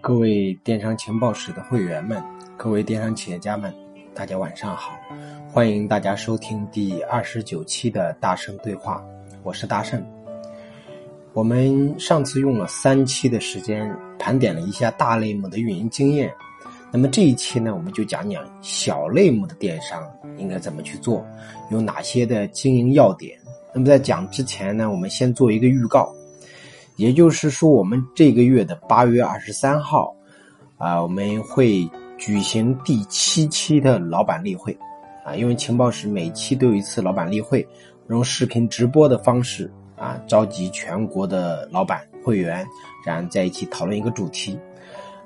各位电商情报室的会员们，各位电商企业家们，大家晚上好！欢迎大家收听第二十九期的大圣对话，我是大圣。我们上次用了三期的时间盘点了一下大类目的运营经验，那么这一期呢，我们就讲讲小类目的电商应该怎么去做，有哪些的经营要点。那么在讲之前呢，我们先做一个预告。也就是说，我们这个月的八月二十三号，啊，我们会举行第七期的老板例会，啊，因为情报室每期都有一次老板例会，用视频直播的方式，啊，召集全国的老板会员，然后在一起讨论一个主题。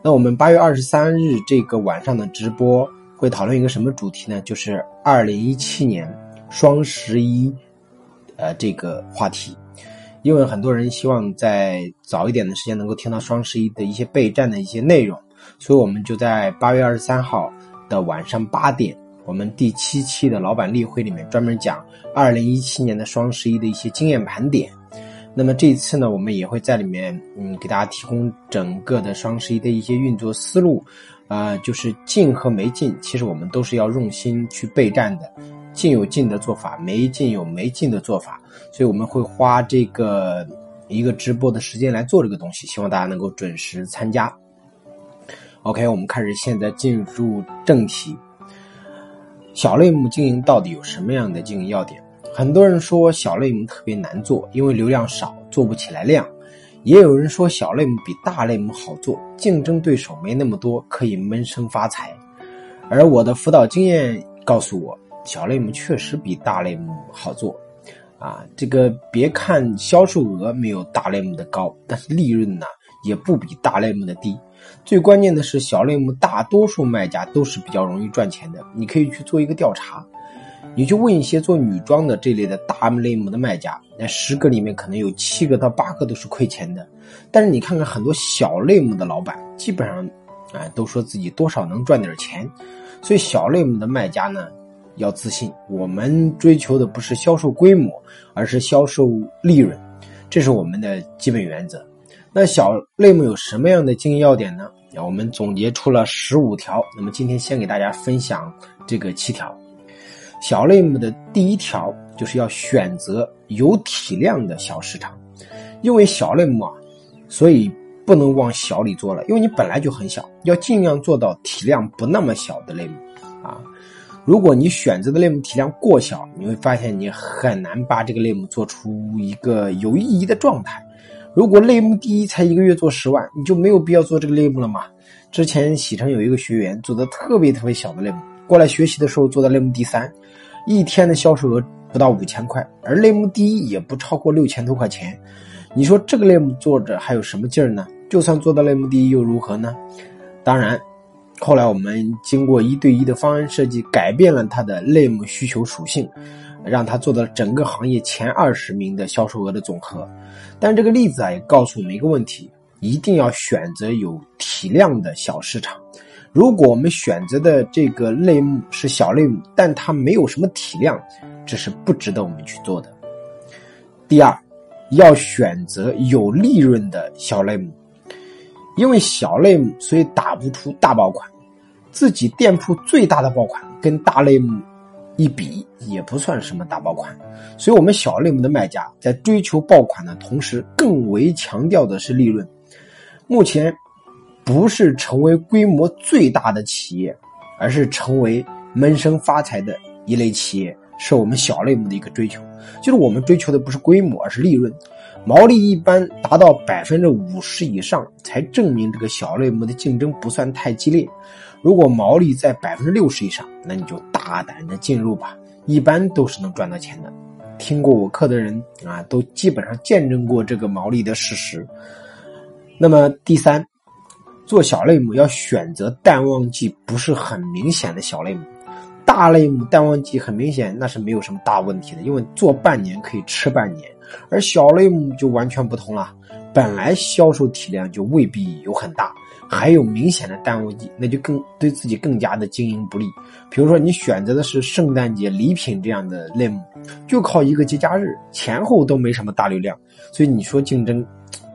那我们八月二十三日这个晚上的直播会讨论一个什么主题呢？就是二零一七年双十一，呃，这个话题。因为很多人希望在早一点的时间能够听到双十一的一些备战的一些内容，所以我们就在八月二十三号的晚上八点，我们第七期的老板例会里面专门讲二零一七年的双十一的一些经验盘点。那么这一次呢，我们也会在里面嗯给大家提供整个的双十一的一些运作思路，啊，就是进和没进，其实我们都是要用心去备战的。进有进的做法，没进有没进的做法，所以我们会花这个一个直播的时间来做这个东西，希望大家能够准时参加。OK，我们开始，现在进入正题。小类目经营到底有什么样的经营要点？很多人说小类目特别难做，因为流量少，做不起来量；也有人说小类目比大类目好做，竞争对手没那么多，可以闷声发财。而我的辅导经验告诉我。小类目确实比大类目好做，啊，这个别看销售额没有大类目的高，但是利润呢也不比大类目的低。最关键的是，小类目大多数卖家都是比较容易赚钱的。你可以去做一个调查，你去问一些做女装的这类的大类目的卖家，那十个里面可能有七个到八个都是亏钱的。但是你看看很多小类目的老板，基本上，啊，都说自己多少能赚点钱。所以小类目的卖家呢？要自信，我们追求的不是销售规模，而是销售利润，这是我们的基本原则。那小类目有什么样的经营要点呢？我们总结出了十五条。那么今天先给大家分享这个七条。小类目的第一条就是要选择有体量的小市场，因为小类目啊，所以不能往小里做了，因为你本来就很小，要尽量做到体量不那么小的类目。如果你选择的类目体量过小，你会发现你很难把这个类目做出一个有意义的状态。如果类目第一才一个月做十万，你就没有必要做这个类目了嘛？之前喜成有一个学员做的特别特别小的类目，过来学习的时候做到类目第三，一天的销售额不到五千块，而类目第一也不超过六千多块钱。你说这个类目做着还有什么劲儿呢？就算做到类目第一又如何呢？当然。后来我们经过一对一的方案设计，改变了它的类目需求属性，让它做到整个行业前二十名的销售额的总和。但这个例子啊，也告诉我们一个问题：一定要选择有体量的小市场。如果我们选择的这个类目是小类目，但它没有什么体量，这是不值得我们去做的。第二，要选择有利润的小类目。因为小类目，所以打不出大爆款。自己店铺最大的爆款跟大类目一比，也不算什么大爆款。所以，我们小类目的卖家在追求爆款的同时，更为强调的是利润。目前，不是成为规模最大的企业，而是成为闷声发财的一类企业，是我们小类目的一个追求。就是我们追求的不是规模，而是利润。毛利一般达到百分之五十以上，才证明这个小类目的竞争不算太激烈。如果毛利在百分之六十以上，那你就大胆的进入吧，一般都是能赚到钱的。听过我课的人啊，都基本上见证过这个毛利的事实。那么第三，做小类目要选择淡旺季不是很明显的小类目。大类目淡旺季很明显，那是没有什么大问题的，因为做半年可以吃半年。而小类目就完全不同了，本来销售体量就未必有很大，还有明显的淡旺季，那就更对自己更加的经营不利。比如说你选择的是圣诞节礼品这样的类目，就靠一个节假日前后都没什么大流量，所以你说竞争，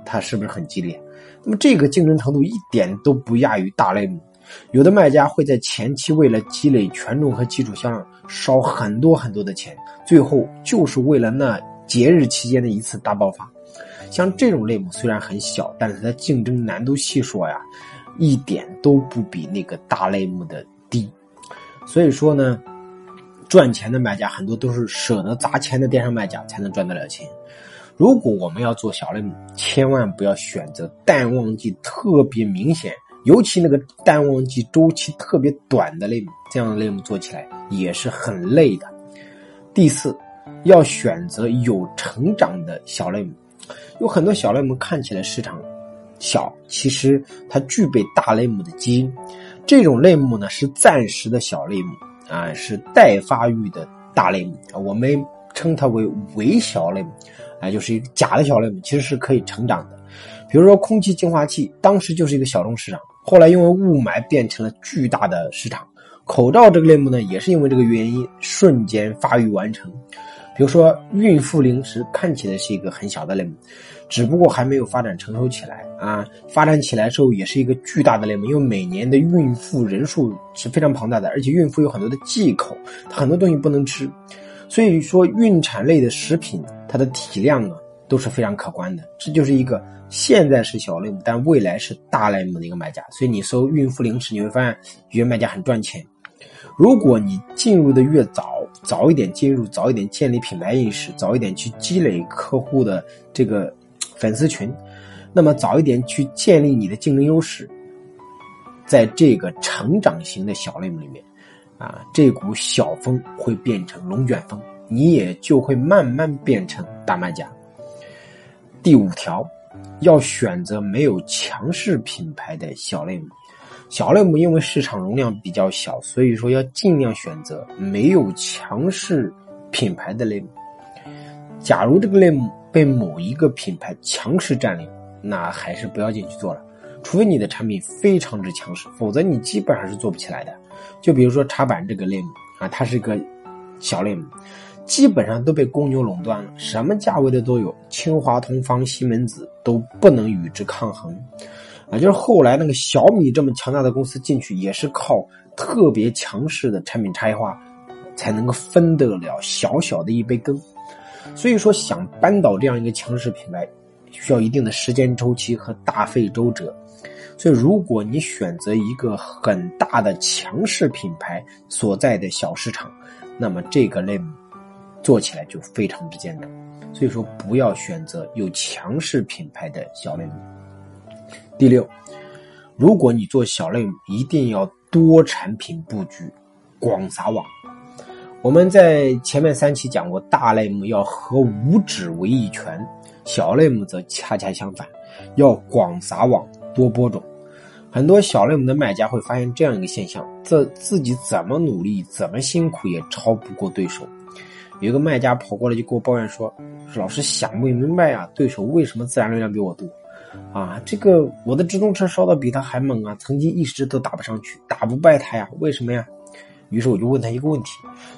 它是不是很激烈？那么这个竞争程度一点都不亚于大类目。有的卖家会在前期为了积累权重和基础销量烧很多很多的钱，最后就是为了那节日期间的一次大爆发。像这种类目虽然很小，但是它竞争难度系数呀，一点都不比那个大类目的低。所以说呢，赚钱的卖家很多都是舍得砸钱的电商卖家才能赚得了钱。如果我们要做小类目，千万不要选择淡旺季特别明显。尤其那个淡旺季周期特别短的类目，这样的类目做起来也是很累的。第四，要选择有成长的小类目。有很多小类目看起来市场小，其实它具备大类目的基因。这种类目呢是暂时的小类目啊，是待发育的大类目我们称它为伪小类目，啊，就是一个假的小类目，其实是可以成长的。比如说空气净化器，当时就是一个小众市场。后来因为雾霾变成了巨大的市场，口罩这个类目呢，也是因为这个原因瞬间发育完成。比如说孕妇零食，看起来是一个很小的类目，只不过还没有发展成熟起来啊。发展起来之后，也是一个巨大的类目，因为每年的孕妇人数是非常庞大的，而且孕妇有很多的忌口，很多东西不能吃，所以说孕产类的食品，它的体量呢都是非常可观的。这就是一个。现在是小类目，但未来是大类目的一个卖家，所以你搜孕妇零食，你会发现有些卖家很赚钱。如果你进入的越早，早一点进入，早一点建立品牌意识，早一点去积累客户的这个粉丝群，那么早一点去建立你的竞争优势，在这个成长型的小类目里面，啊，这股小风会变成龙卷风，你也就会慢慢变成大卖家。第五条。要选择没有强势品牌的小类目，小类目因为市场容量比较小，所以说要尽量选择没有强势品牌的类目。假如这个类目被某一个品牌强势占领，那还是不要进去做了，除非你的产品非常之强势，否则你基本上是做不起来的。就比如说茶板这个类目啊，它是个小类目。基本上都被公牛垄断了，什么价位的都有，清华同方、西门子都不能与之抗衡，啊，就是后来那个小米这么强大的公司进去，也是靠特别强势的产品差异化，才能够分得了小小的一杯羹。所以说，想扳倒这样一个强势品牌，需要一定的时间周期和大费周折。所以，如果你选择一个很大的强势品牌所在的小市场，那么这个类目。做起来就非常之艰难，所以说不要选择有强势品牌的小类目。第六，如果你做小类目，一定要多产品布局，广撒网。我们在前面三期讲过，大类目要合五指为一拳，小类目则恰恰相反，要广撒网，多播种。很多小类目的卖家会发现这样一个现象：自自己怎么努力，怎么辛苦，也超不过对手。有一个卖家跑过来就给我抱怨说：“老师想不明白啊，对手为什么自然流量比我多？啊，这个我的直通车烧的比他还猛啊，曾经一直都打不上去，打不败他呀，为什么呀？”于是我就问他一个问题：“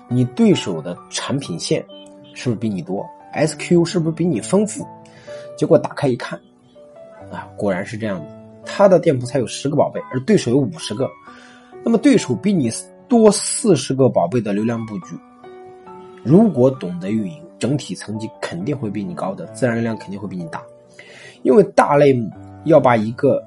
你对手的产品线是不是比你多？SQ 是不是比你丰富？”结果打开一看，啊，果然是这样子，他的店铺才有十个宝贝，而对手有五十个。那么对手比你多四十个宝贝的流量布局。如果懂得运营，整体成绩肯定会比你高的，自然流量肯定会比你大。因为大类目要把一个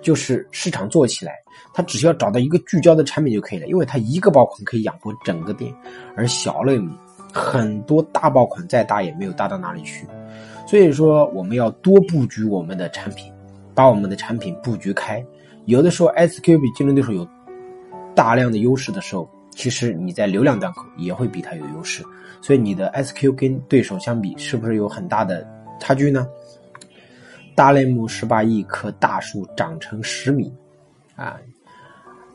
就是市场做起来，它只需要找到一个聚焦的产品就可以了，因为它一个爆款可以养活整个店。而小类目很多大爆款再大也没有大到哪里去，所以说我们要多布局我们的产品，把我们的产品布局开。有的时候 SQ 比竞争对手有大量的优势的时候。其实你在流量端口也会比它有优势，所以你的 SQ 跟对手相比，是不是有很大的差距呢？大类目十八亿棵大树长成十米，啊，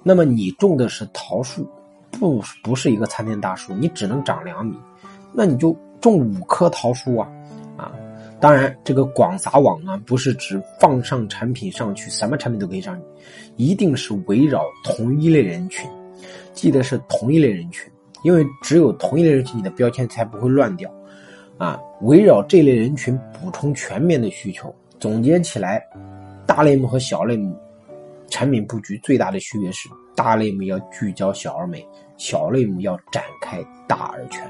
那么你种的是桃树，不不是一个参天大树，你只能长两米，那你就种五棵桃树啊，啊，当然这个广撒网啊，不是指放上产品上去，什么产品都可以上去，一定是围绕同一类人群。记得是同一类人群，因为只有同一类人群，你的标签才不会乱掉。啊，围绕这类人群补充全面的需求，总结起来，大类目和小类目产品布局最大的区别是，大类目要聚焦小而美，小类目要展开大而全。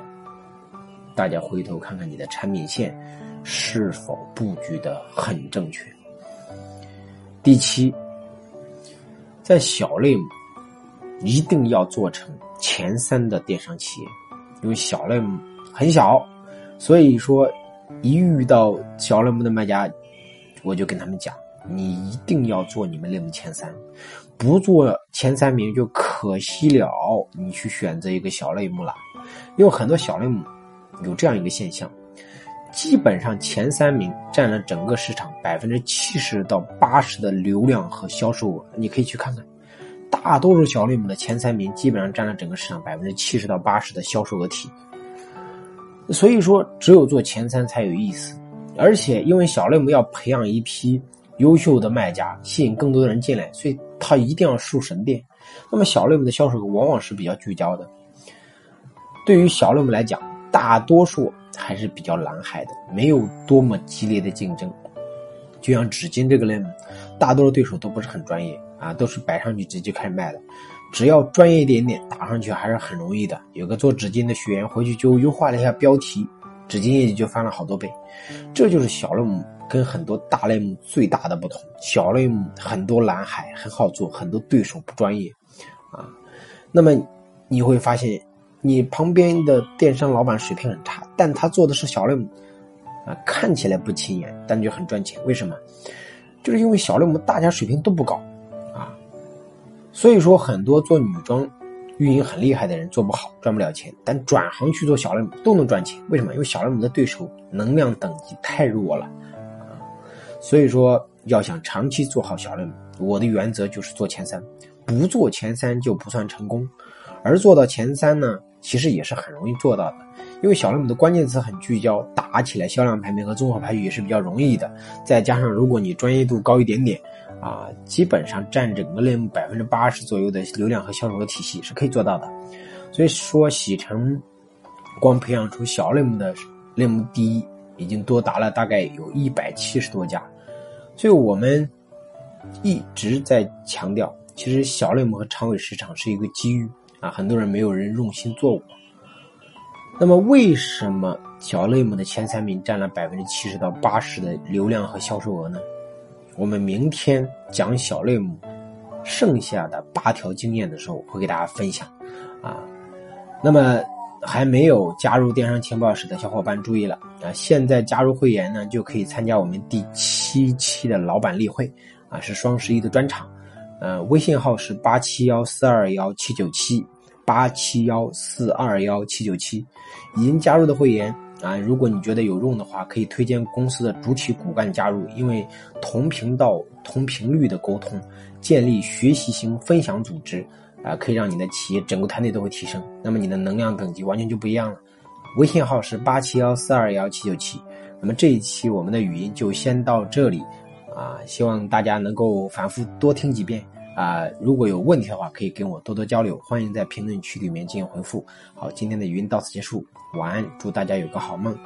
大家回头看看你的产品线是否布局的很正确。第七，在小类目一定要做成前三的电商企业，因为小类目很小，所以说一遇到小类目的卖家，我就跟他们讲。你一定要做你们类目前三，不做前三名就可惜了。你去选择一个小类目了，因为很多小类目有这样一个现象，基本上前三名占了整个市场百分之七十到八十的流量和销售额。你可以去看看，大多数小类目的前三名基本上占了整个市场百分之七十到八十的销售额体。所以说，只有做前三才有意思，而且因为小类目要培养一批。优秀的卖家吸引更多的人进来，所以他一定要树神殿。那么小类目的销售额往往是比较聚焦的。对于小类目来讲，大多数还是比较蓝海的，没有多么激烈的竞争。就像纸巾这个类目，大多数对手都不是很专业啊，都是摆上去直接开始卖的。只要专业一点点，打上去还是很容易的。有个做纸巾的学员回去就优化了一下标题，纸巾业绩就翻了好多倍。这就是小类目。跟很多大类目最大的不同，小类目很多蓝海很好做，很多对手不专业，啊，那么你会发现，你旁边的电商老板水平很差，但他做的是小类目，啊，看起来不起眼，但就很赚钱。为什么？就是因为小类目大家水平都不高，啊，所以说很多做女装运营很厉害的人做不好，赚不了钱，但转行去做小类目都能赚钱。为什么？因为小类目的对手能量等级太弱了。啊所以说，要想长期做好小类目，我的原则就是做前三，不做前三就不算成功。而做到前三呢，其实也是很容易做到的，因为小类目的关键词很聚焦，打起来销量排名和综合排序也是比较容易的。再加上如果你专业度高一点点，啊，基本上占整个类目百分之八十左右的流量和销售额体系是可以做到的。所以说，喜成光培养出小类目的类目第一。已经多达了大概有一百七十多家，所以我们一直在强调，其实小类目和长尾市场是一个机遇啊，很多人没有人用心做过。那么为什么小类目的前三名占了百分之七十到八十的流量和销售额呢？我们明天讲小类目剩下的八条经验的时候，会给大家分享啊。那么。还没有加入电商情报室的小伙伴注意了啊！现在加入会员呢，就可以参加我们第七期的老板例会啊，是双十一的专场。呃，微信号是八七幺四二幺七九七八七幺四二幺七九七。已经加入的会员啊，如果你觉得有用的话，可以推荐公司的主体骨干加入，因为同频道、同频率的沟通，建立学习型分享组织。啊，可以让你的企业整个团队都会提升，那么你的能量等级完全就不一样了。微信号是八七幺四二幺七九七。那么这一期我们的语音就先到这里，啊，希望大家能够反复多听几遍啊。如果有问题的话，可以跟我多多交流，欢迎在评论区里面进行回复。好，今天的语音到此结束，晚安，祝大家有个好梦。